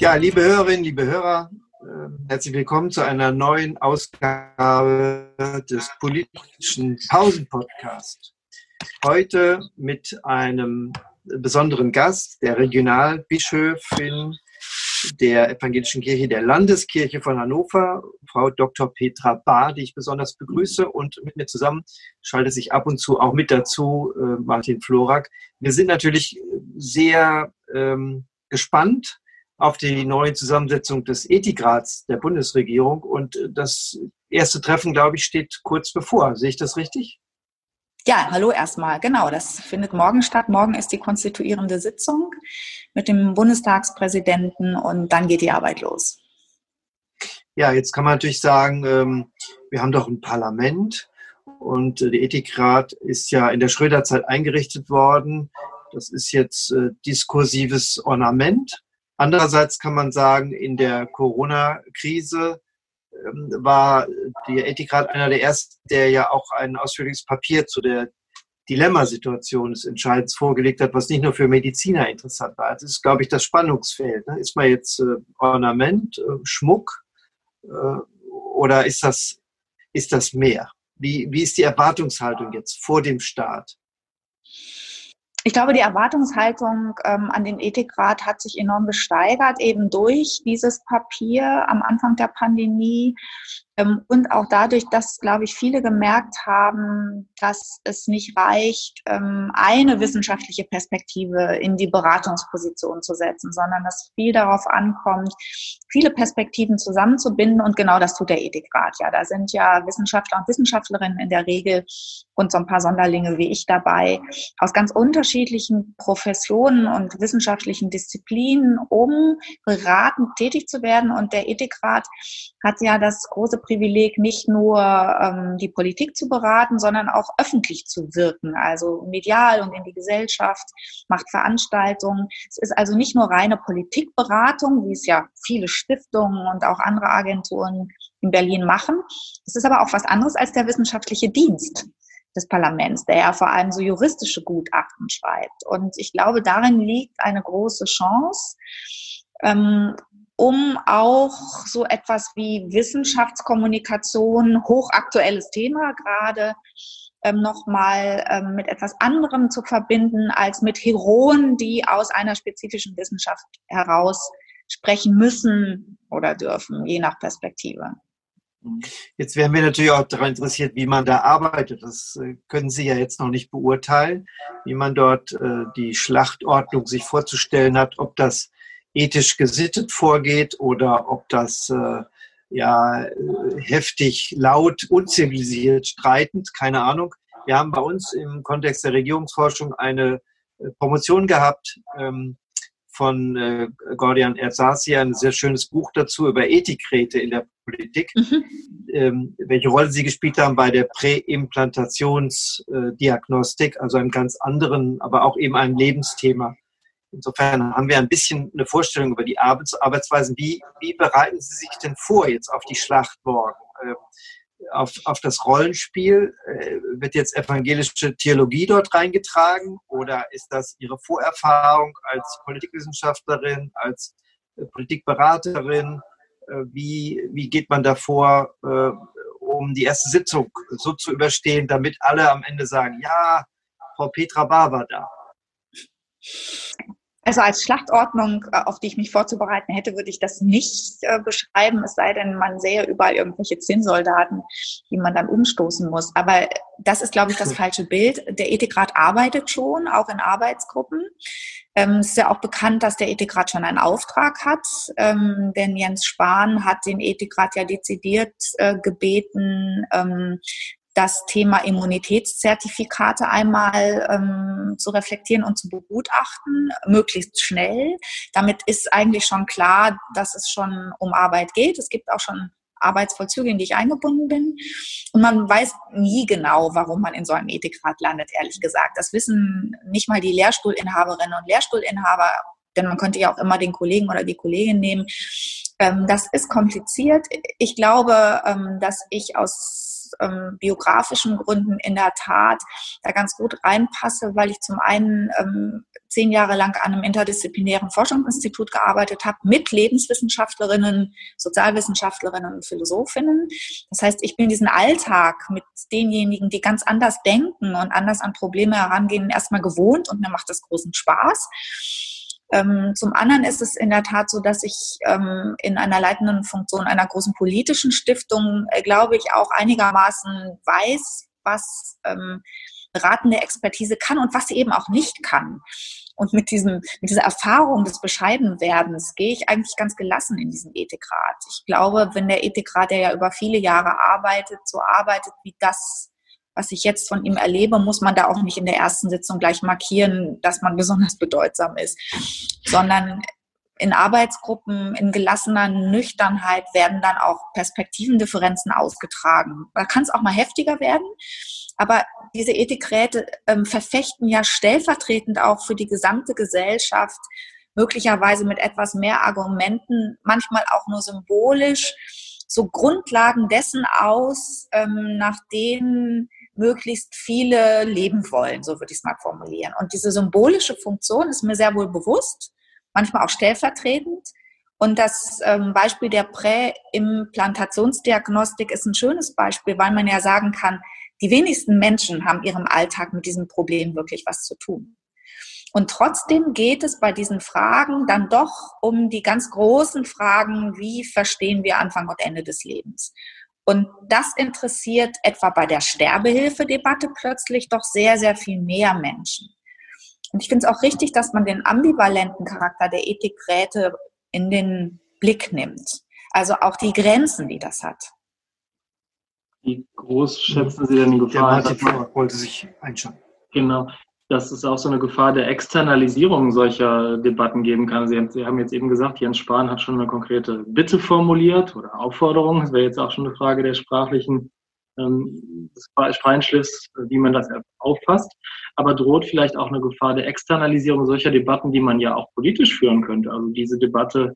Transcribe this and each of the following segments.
Ja, liebe Hörerinnen, liebe Hörer, äh, herzlich willkommen zu einer neuen Ausgabe des politischen Pausen-Podcasts. Heute mit einem besonderen Gast, der Regionalbischöfin der Evangelischen Kirche der Landeskirche von Hannover, Frau Dr. Petra Bahr, die ich besonders begrüße. Und mit mir zusammen schaltet sich ab und zu auch mit dazu äh, Martin Florak. Wir sind natürlich sehr ähm, gespannt auf die neue Zusammensetzung des Ethikrats der Bundesregierung. Und das erste Treffen, glaube ich, steht kurz bevor. Sehe ich das richtig? Ja, hallo erstmal. Genau, das findet morgen statt. Morgen ist die konstituierende Sitzung mit dem Bundestagspräsidenten und dann geht die Arbeit los. Ja, jetzt kann man natürlich sagen, ähm, wir haben doch ein Parlament und der Ethikrat ist ja in der Schröderzeit eingerichtet worden. Das ist jetzt äh, diskursives Ornament. Andererseits kann man sagen, in der Corona-Krise ähm, war der Ethikrat einer der ersten, der ja auch ein ausführliches Papier zu der Dilemmasituation des Entscheidens vorgelegt hat, was nicht nur für Mediziner interessant war. Das ist, glaube ich, das Spannungsfeld. Ne? Ist man jetzt äh, Ornament, äh, Schmuck äh, oder ist das, ist das mehr? Wie, wie ist die Erwartungshaltung jetzt vor dem Start? Ich glaube, die Erwartungshaltung ähm, an den Ethikrat hat sich enorm gesteigert, eben durch dieses Papier am Anfang der Pandemie. Ähm, und auch dadurch, dass, glaube ich, viele gemerkt haben, dass es nicht reicht, ähm, eine wissenschaftliche Perspektive in die Beratungsposition zu setzen, sondern dass viel darauf ankommt, viele Perspektiven zusammenzubinden. Und genau das tut der Ethikrat ja. Da sind ja Wissenschaftler und Wissenschaftlerinnen in der Regel und so ein paar Sonderlinge wie ich dabei aus ganz unterschiedlichen Professionen und wissenschaftlichen Disziplinen, um beratend tätig zu werden. Und der Ethikrat hat ja das große Privileg, nicht nur ähm, die Politik zu beraten, sondern auch öffentlich zu wirken, also medial und in die Gesellschaft, macht Veranstaltungen. Es ist also nicht nur reine Politikberatung, wie es ja viele Stiftungen und auch andere Agenturen in Berlin machen. Es ist aber auch was anderes als der wissenschaftliche Dienst des Parlaments, der ja vor allem so juristische Gutachten schreibt. Und ich glaube, darin liegt eine große Chance, ähm, um auch so etwas wie Wissenschaftskommunikation, hochaktuelles Thema gerade, ähm, nochmal ähm, mit etwas anderem zu verbinden als mit Heroen, die aus einer spezifischen Wissenschaft heraus sprechen müssen oder dürfen, je nach Perspektive. Jetzt wären wir natürlich auch daran interessiert, wie man da arbeitet. Das äh, können Sie ja jetzt noch nicht beurteilen, wie man dort äh, die Schlachtordnung sich vorzustellen hat, ob das ethisch gesittet vorgeht oder ob das äh, ja heftig, laut, unzivilisiert, streitend, keine Ahnung. Wir haben bei uns im Kontext der Regierungsforschung eine äh, Promotion gehabt ähm, von äh, Gordian Erzasi, ein sehr schönes Buch dazu über Ethikräte in der Politik, mhm. ähm, welche Rolle sie gespielt haben bei der Präimplantationsdiagnostik, also einem ganz anderen, aber auch eben einem Lebensthema. Insofern haben wir ein bisschen eine Vorstellung über die Arbeits Arbeitsweisen. Wie, wie bereiten Sie sich denn vor jetzt auf die Schlacht morgen? Ähm, auf, auf das Rollenspiel? Äh, wird jetzt evangelische Theologie dort reingetragen oder ist das Ihre Vorerfahrung als Politikwissenschaftlerin, als äh, Politikberaterin? Äh, wie, wie geht man davor, um die erste Sitzung so zu überstehen, damit alle am Ende sagen, ja, Frau Petra Bar war da? Also als Schlachtordnung, äh, auf die ich mich vorzubereiten hätte, würde ich das nicht äh, beschreiben, es sei denn, man sähe überall irgendwelche Zinnsoldaten, die man dann umstoßen muss. Aber das ist, glaube ich, das falsche Bild. Der Ethikrat arbeitet schon, auch in Arbeitsgruppen. Ähm, es ist ja auch bekannt, dass der Ethikrat schon einen Auftrag hat, ähm, denn Jens Spahn hat den Ethikrat ja dezidiert äh, gebeten, ähm, das Thema Immunitätszertifikate einmal ähm, zu reflektieren und zu begutachten, möglichst schnell. Damit ist eigentlich schon klar, dass es schon um Arbeit geht. Es gibt auch schon Arbeitsvollzüge, in die ich eingebunden bin. Und man weiß nie genau, warum man in so einem Ethikrat landet, ehrlich gesagt. Das wissen nicht mal die Lehrstuhlinhaberinnen und Lehrstuhlinhaber, denn man könnte ja auch immer den Kollegen oder die Kollegin nehmen. Ähm, das ist kompliziert. Ich glaube, ähm, dass ich aus ähm, biografischen Gründen in der Tat da ganz gut reinpasse, weil ich zum einen ähm, zehn Jahre lang an einem interdisziplinären Forschungsinstitut gearbeitet habe mit Lebenswissenschaftlerinnen, Sozialwissenschaftlerinnen und Philosophinnen. Das heißt, ich bin diesen Alltag mit denjenigen, die ganz anders denken und anders an Probleme herangehen, erstmal gewohnt und mir macht das großen Spaß. Ähm, zum anderen ist es in der Tat so, dass ich ähm, in einer leitenden Funktion einer großen politischen Stiftung, äh, glaube ich, auch einigermaßen weiß, was ähm, beratende Expertise kann und was sie eben auch nicht kann. Und mit, diesem, mit dieser Erfahrung des Bescheidenwerdens gehe ich eigentlich ganz gelassen in diesen Ethikrat. Ich glaube, wenn der Ethikrat, der ja über viele Jahre arbeitet, so arbeitet wie das, was ich jetzt von ihm erlebe, muss man da auch nicht in der ersten Sitzung gleich markieren, dass man besonders bedeutsam ist, sondern in Arbeitsgruppen, in gelassener Nüchternheit werden dann auch Perspektivendifferenzen ausgetragen. Da kann es auch mal heftiger werden, aber diese Ethikräte ähm, verfechten ja stellvertretend auch für die gesamte Gesellschaft möglicherweise mit etwas mehr Argumenten, manchmal auch nur symbolisch, so Grundlagen dessen aus, ähm, nach denen möglichst viele leben wollen, so würde ich es mal formulieren. Und diese symbolische Funktion ist mir sehr wohl bewusst, manchmal auch stellvertretend. Und das ähm, Beispiel der Präimplantationsdiagnostik ist ein schönes Beispiel, weil man ja sagen kann, die wenigsten Menschen haben ihrem Alltag mit diesem Problem wirklich was zu tun. Und trotzdem geht es bei diesen Fragen dann doch um die ganz großen Fragen, wie verstehen wir Anfang und Ende des Lebens? Und das interessiert etwa bei der Sterbehilfedebatte plötzlich doch sehr, sehr viel mehr Menschen. Und ich finde es auch richtig, dass man den ambivalenten Charakter der Ethikräte in den Blick nimmt. Also auch die Grenzen, die das hat. Wie groß schätzen Sie denn die Gefahr? Der Martin wollte sich einschalten. Genau dass es auch so eine Gefahr der Externalisierung solcher Debatten geben kann. Sie, Sie haben jetzt eben gesagt, Jens Spahn hat schon eine konkrete Bitte formuliert oder Aufforderung. Das wäre jetzt auch schon eine Frage der sprachlichen ähm, des Feinschliffs, wie man das auffasst. Aber droht vielleicht auch eine Gefahr der Externalisierung solcher Debatten, die man ja auch politisch führen könnte. Also diese Debatte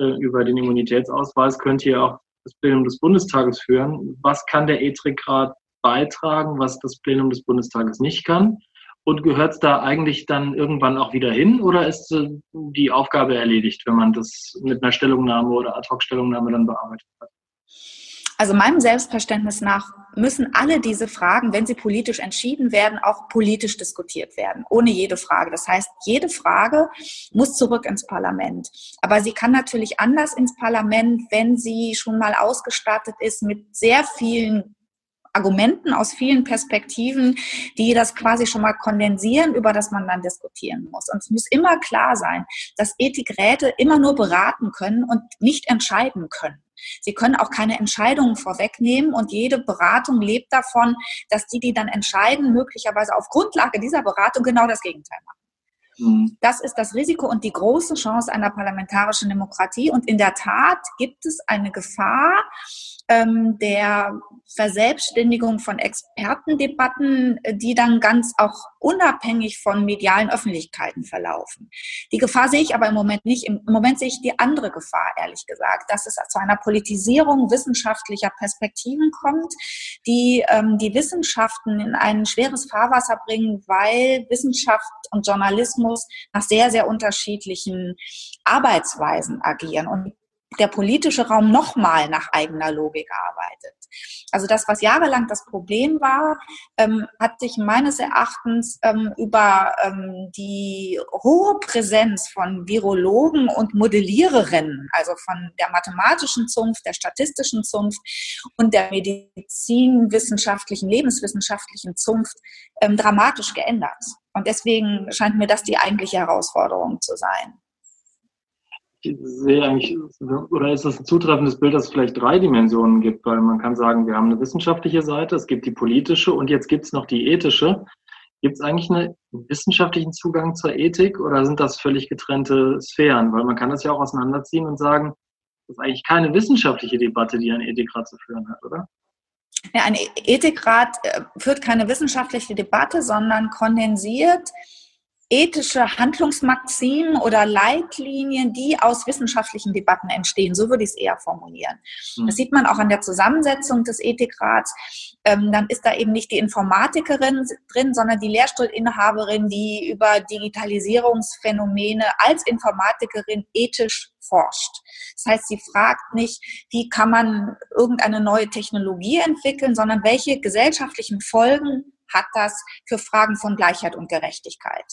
äh, über den Immunitätsausweis könnte ja auch das Plenum des Bundestages führen. Was kann der Ethikrat beitragen, was das Plenum des Bundestages nicht kann? Und gehört es da eigentlich dann irgendwann auch wieder hin oder ist äh, die Aufgabe erledigt, wenn man das mit einer Stellungnahme oder Ad-Hoc-Stellungnahme dann bearbeitet hat? Also meinem Selbstverständnis nach müssen alle diese Fragen, wenn sie politisch entschieden werden, auch politisch diskutiert werden, ohne jede Frage. Das heißt, jede Frage muss zurück ins Parlament. Aber sie kann natürlich anders ins Parlament, wenn sie schon mal ausgestattet ist mit sehr vielen Argumenten aus vielen Perspektiven, die das quasi schon mal kondensieren, über das man dann diskutieren muss. Und es muss immer klar sein, dass Ethikräte immer nur beraten können und nicht entscheiden können. Sie können auch keine Entscheidungen vorwegnehmen und jede Beratung lebt davon, dass die, die dann entscheiden, möglicherweise auf Grundlage dieser Beratung genau das Gegenteil machen. Mhm. Das ist das Risiko und die große Chance einer parlamentarischen Demokratie. Und in der Tat gibt es eine Gefahr, ähm, der Verselbstständigung von Expertendebatten, äh, die dann ganz auch unabhängig von medialen Öffentlichkeiten verlaufen. Die Gefahr sehe ich aber im Moment nicht. Im Moment sehe ich die andere Gefahr, ehrlich gesagt, dass es zu einer Politisierung wissenschaftlicher Perspektiven kommt, die ähm, die Wissenschaften in ein schweres Fahrwasser bringen, weil Wissenschaft und Journalismus nach sehr, sehr unterschiedlichen Arbeitsweisen agieren. Und der politische Raum nochmal nach eigener Logik arbeitet. Also das, was jahrelang das Problem war, ähm, hat sich meines Erachtens ähm, über ähm, die hohe Präsenz von Virologen und Modelliererinnen, also von der mathematischen Zunft, der statistischen Zunft und der medizinwissenschaftlichen, lebenswissenschaftlichen Zunft ähm, dramatisch geändert. Und deswegen scheint mir das die eigentliche Herausforderung zu sein ich sehe eigentlich, oder ist das ein zutreffendes Bild, dass es vielleicht drei Dimensionen gibt? Weil man kann sagen, wir haben eine wissenschaftliche Seite, es gibt die politische und jetzt gibt es noch die ethische. Gibt es eigentlich einen wissenschaftlichen Zugang zur Ethik oder sind das völlig getrennte Sphären? Weil man kann das ja auch auseinanderziehen und sagen, das ist eigentlich keine wissenschaftliche Debatte, die ein Ethikrat zu führen hat, oder? Ja, ein Ethikrat äh, führt keine wissenschaftliche Debatte, sondern kondensiert ethische Handlungsmaximen oder Leitlinien, die aus wissenschaftlichen Debatten entstehen. So würde ich es eher formulieren. Mhm. Das sieht man auch an der Zusammensetzung des Ethikrats. Ähm, dann ist da eben nicht die Informatikerin drin, sondern die Lehrstuhlinhaberin, die über Digitalisierungsphänomene als Informatikerin ethisch forscht. Das heißt, sie fragt nicht, wie kann man irgendeine neue Technologie entwickeln, sondern welche gesellschaftlichen Folgen hat das für Fragen von Gleichheit und Gerechtigkeit.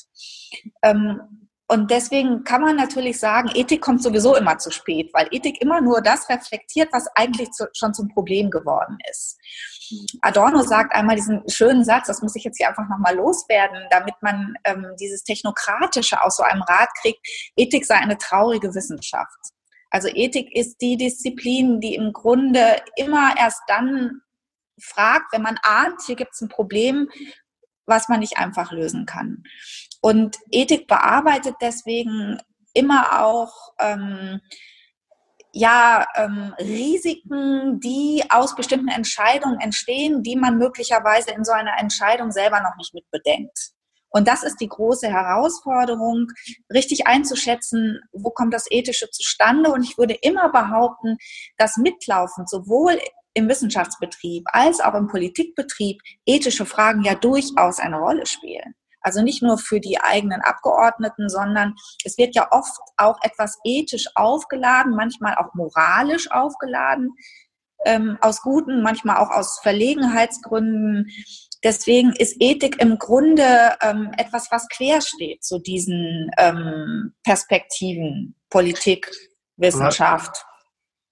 Ähm, und deswegen kann man natürlich sagen, Ethik kommt sowieso immer zu spät, weil Ethik immer nur das reflektiert, was eigentlich zu, schon zum Problem geworden ist. Adorno sagt einmal diesen schönen Satz, das muss ich jetzt hier einfach nochmal loswerden, damit man ähm, dieses Technokratische aus so einem Rat kriegt, Ethik sei eine traurige Wissenschaft. Also Ethik ist die Disziplin, die im Grunde immer erst dann fragt, wenn man ahnt, hier gibt es ein Problem, was man nicht einfach lösen kann. Und Ethik bearbeitet deswegen immer auch ähm, ja, ähm, Risiken, die aus bestimmten Entscheidungen entstehen, die man möglicherweise in so einer Entscheidung selber noch nicht mit bedenkt. Und das ist die große Herausforderung, richtig einzuschätzen, wo kommt das Ethische zustande. Und ich würde immer behaupten, dass mitlaufend sowohl im Wissenschaftsbetrieb als auch im Politikbetrieb ethische Fragen ja durchaus eine Rolle spielen. Also nicht nur für die eigenen Abgeordneten, sondern es wird ja oft auch etwas ethisch aufgeladen, manchmal auch moralisch aufgeladen, ähm, aus guten, manchmal auch aus Verlegenheitsgründen. Deswegen ist Ethik im Grunde ähm, etwas, was quer steht zu diesen ähm, Perspektiven, Politik, Wissenschaft,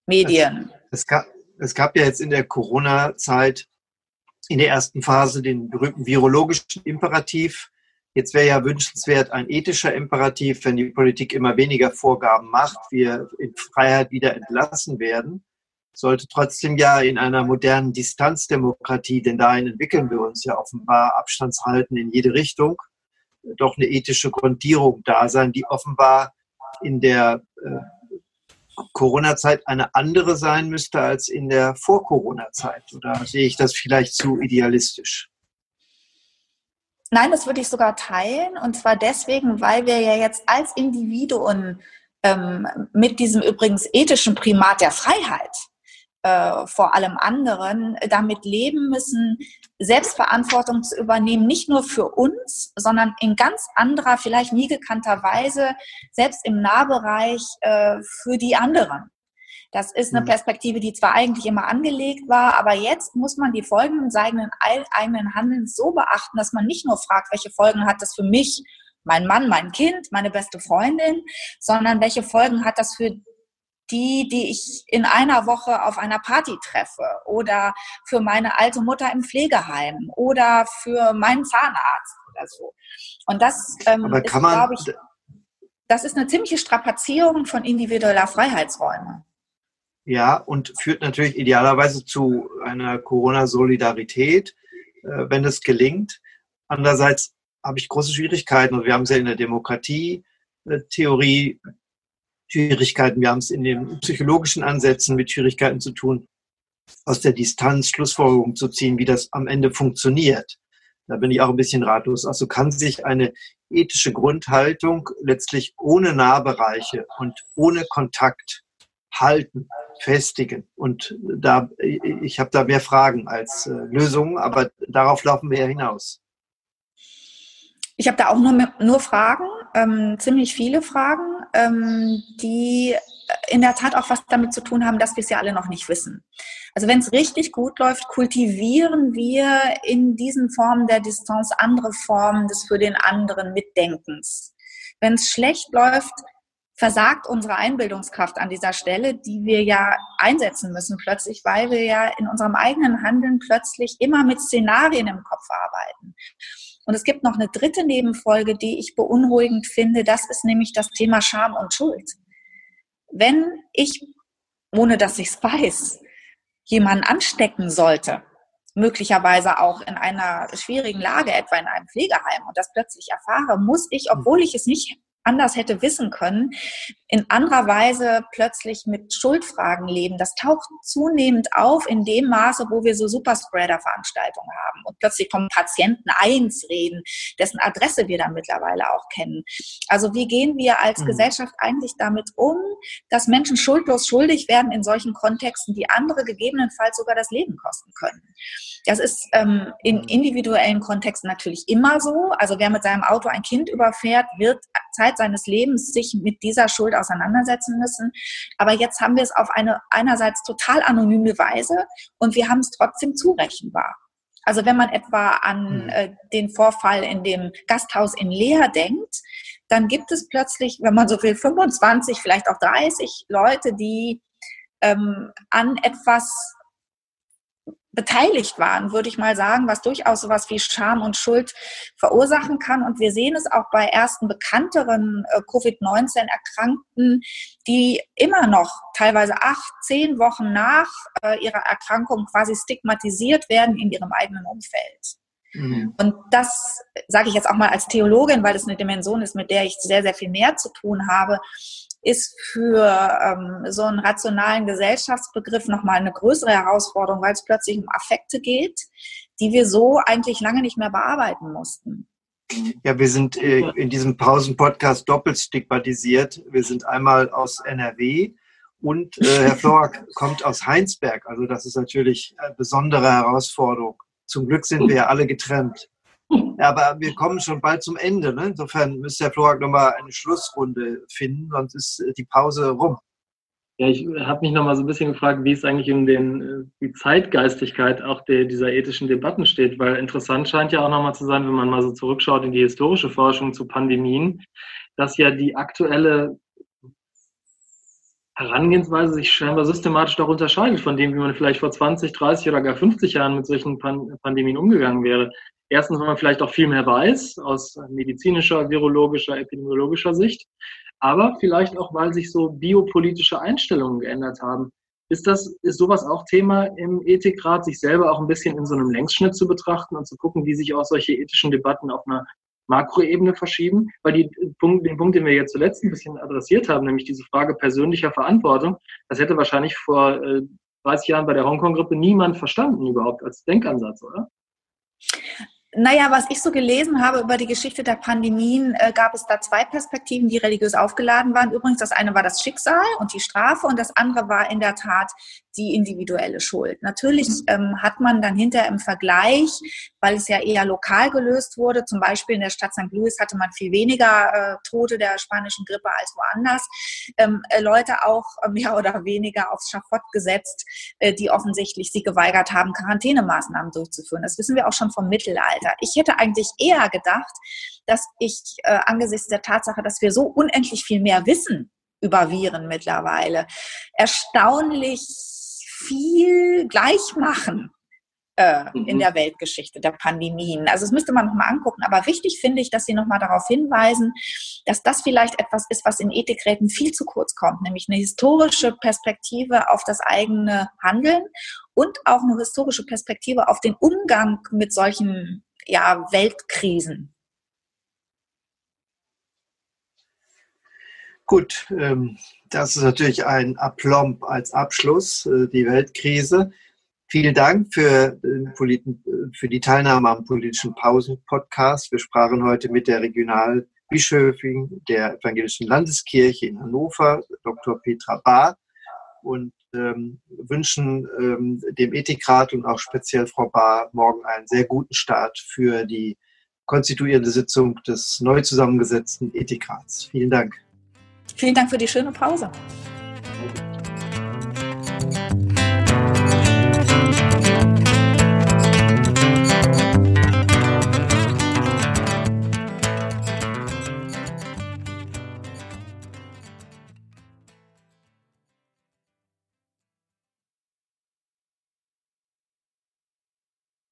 Medien. Es, es, gab, es gab ja jetzt in der Corona-Zeit in der ersten Phase den berühmten virologischen Imperativ. Jetzt wäre ja wünschenswert ein ethischer Imperativ, wenn die Politik immer weniger Vorgaben macht, wir in Freiheit wieder entlassen werden. Sollte trotzdem ja in einer modernen Distanzdemokratie, denn dahin entwickeln wir uns ja offenbar Abstandshalten in jede Richtung, doch eine ethische Grundierung da sein, die offenbar in der äh, Corona-Zeit eine andere sein müsste als in der Vor-Corona-Zeit? Oder sehe ich das vielleicht zu idealistisch? Nein, das würde ich sogar teilen. Und zwar deswegen, weil wir ja jetzt als Individuen ähm, mit diesem übrigens ethischen Primat der Freiheit äh, vor allem anderen damit leben müssen, Selbstverantwortung zu übernehmen, nicht nur für uns, sondern in ganz anderer, vielleicht nie gekannter Weise, selbst im Nahbereich äh, für die anderen. Das ist eine mhm. Perspektive, die zwar eigentlich immer angelegt war, aber jetzt muss man die Folgen des eigenen, eigenen Handelns so beachten, dass man nicht nur fragt, welche Folgen hat das für mich, mein Mann, mein Kind, meine beste Freundin, sondern welche Folgen hat das für die, die ich in einer Woche auf einer Party treffe oder für meine alte Mutter im Pflegeheim oder für meinen Zahnarzt oder so. Und das ähm, ist, glaube ich, das ist eine ziemliche Strapazierung von individueller Freiheitsräume. Ja, und führt natürlich idealerweise zu einer Corona-Solidarität, äh, wenn es gelingt. Andererseits habe ich große Schwierigkeiten, und wir haben es ja in der Demokratie-Theorie Schwierigkeiten. Wir haben es in den psychologischen Ansätzen mit Schwierigkeiten zu tun, aus der Distanz Schlussfolgerungen zu ziehen, wie das am Ende funktioniert. Da bin ich auch ein bisschen ratlos. Also kann sich eine ethische Grundhaltung letztlich ohne Nahbereiche und ohne Kontakt halten, festigen. Und da, ich habe da mehr Fragen als äh, Lösungen, aber darauf laufen wir ja hinaus. Ich habe da auch nur, nur Fragen, ähm, ziemlich viele Fragen, ähm, die in der Tat auch was damit zu tun haben, dass wir es ja alle noch nicht wissen. Also wenn es richtig gut läuft, kultivieren wir in diesen Formen der Distanz andere Formen des für den anderen Mitdenkens. Wenn es schlecht läuft, versagt unsere Einbildungskraft an dieser Stelle, die wir ja einsetzen müssen plötzlich, weil wir ja in unserem eigenen Handeln plötzlich immer mit Szenarien im Kopf arbeiten. Und es gibt noch eine dritte Nebenfolge, die ich beunruhigend finde. Das ist nämlich das Thema Scham und Schuld. Wenn ich, ohne dass ich es weiß, jemanden anstecken sollte, möglicherweise auch in einer schwierigen Lage, etwa in einem Pflegeheim, und das plötzlich erfahre, muss ich, obwohl ich es nicht anders hätte wissen können, in anderer Weise plötzlich mit Schuldfragen leben. Das taucht zunehmend auf in dem Maße, wo wir so Superspreader-Veranstaltungen haben und plötzlich vom Patienten eins reden, dessen Adresse wir dann mittlerweile auch kennen. Also wie gehen wir als mhm. Gesellschaft eigentlich damit um, dass Menschen schuldlos schuldig werden in solchen Kontexten, die andere gegebenenfalls sogar das Leben kosten können? Das ist ähm, in mhm. individuellen Kontexten natürlich immer so. Also wer mit seinem Auto ein Kind überfährt, wird Zeit seines Lebens sich mit dieser Schuld auseinandersetzen müssen. Aber jetzt haben wir es auf eine einerseits total anonyme Weise und wir haben es trotzdem zurechenbar. Also wenn man etwa an mhm. äh, den Vorfall in dem Gasthaus in Leer denkt, dann gibt es plötzlich, wenn man so will, 25, vielleicht auch 30 Leute, die ähm, an etwas beteiligt waren, würde ich mal sagen, was durchaus sowas wie Scham und Schuld verursachen kann. Und wir sehen es auch bei ersten bekannteren äh, Covid-19-Erkrankten, die immer noch teilweise acht, zehn Wochen nach äh, ihrer Erkrankung quasi stigmatisiert werden in ihrem eigenen Umfeld. Mhm. Und das sage ich jetzt auch mal als Theologin, weil es eine Dimension ist, mit der ich sehr, sehr viel mehr zu tun habe ist für ähm, so einen rationalen Gesellschaftsbegriff nochmal eine größere Herausforderung, weil es plötzlich um Affekte geht, die wir so eigentlich lange nicht mehr bearbeiten mussten. Ja, wir sind äh, in diesem Pausen-Podcast doppelt stigmatisiert. Wir sind einmal aus NRW und äh, Herr Florak kommt aus Heinsberg. Also das ist natürlich eine besondere Herausforderung. Zum Glück sind wir ja alle getrennt. Aber wir kommen schon bald zum Ende. Ne? Insofern müsste Herr Florak nochmal eine Schlussrunde finden, sonst ist äh, die Pause rum. Ja, ich habe mich nochmal so ein bisschen gefragt, wie es eigentlich um den, äh, die Zeitgeistigkeit auch der, dieser ethischen Debatten steht, weil interessant scheint ja auch nochmal zu sein, wenn man mal so zurückschaut in die historische Forschung zu Pandemien, dass ja die aktuelle Herangehensweise sich scheinbar systematisch doch unterscheidet von dem, wie man vielleicht vor 20, 30 oder gar 50 Jahren mit solchen Pandemien umgegangen wäre. Erstens, weil man vielleicht auch viel mehr weiß aus medizinischer, virologischer, epidemiologischer Sicht, aber vielleicht auch, weil sich so biopolitische Einstellungen geändert haben. Ist das, ist sowas auch Thema im Ethikrat, sich selber auch ein bisschen in so einem Längsschnitt zu betrachten und zu gucken, wie sich auch solche ethischen Debatten auf einer Makroebene verschieben? Weil die, den Punkt, den wir jetzt zuletzt ein bisschen adressiert haben, nämlich diese Frage persönlicher Verantwortung, das hätte wahrscheinlich vor 30 äh, Jahren bei der Hongkong-Grippe niemand verstanden überhaupt als Denkansatz, oder? Naja, was ich so gelesen habe über die Geschichte der Pandemien, äh, gab es da zwei Perspektiven, die religiös aufgeladen waren. Übrigens, das eine war das Schicksal und die Strafe und das andere war in der Tat die individuelle Schuld. Natürlich mhm. ähm, hat man dann hinterher im Vergleich, weil es ja eher lokal gelöst wurde, zum Beispiel in der Stadt St. Louis hatte man viel weniger äh, Tote der spanischen Grippe als woanders, ähm, äh, Leute auch mehr oder weniger aufs Schafott gesetzt, äh, die offensichtlich sich geweigert haben, Quarantänemaßnahmen durchzuführen. Das wissen wir auch schon vom Mittelalter. Ich hätte eigentlich eher gedacht, dass ich äh, angesichts der Tatsache, dass wir so unendlich viel mehr wissen über Viren mittlerweile, erstaunlich viel gleich machen äh, mhm. in der Weltgeschichte der Pandemien. Also das müsste man nochmal angucken. Aber wichtig finde ich, dass Sie nochmal darauf hinweisen, dass das vielleicht etwas ist, was in Ethikräten viel zu kurz kommt, nämlich eine historische Perspektive auf das eigene Handeln und auch eine historische Perspektive auf den Umgang mit solchen ja, Weltkrisen. Gut, ähm, das ist natürlich ein Aplomb als Abschluss, äh, die Weltkrise. Vielen Dank für, äh, für die Teilnahme am politischen Pausen-Podcast. Wir sprachen heute mit der Regionalbischöfin der Evangelischen Landeskirche in Hannover, Dr. Petra Bahr, und ähm, wünschen ähm, dem Ethikrat und auch speziell Frau Bahr morgen einen sehr guten Start für die konstituierende Sitzung des neu zusammengesetzten Ethikrats. Vielen Dank. Vielen Dank für die schöne Pause.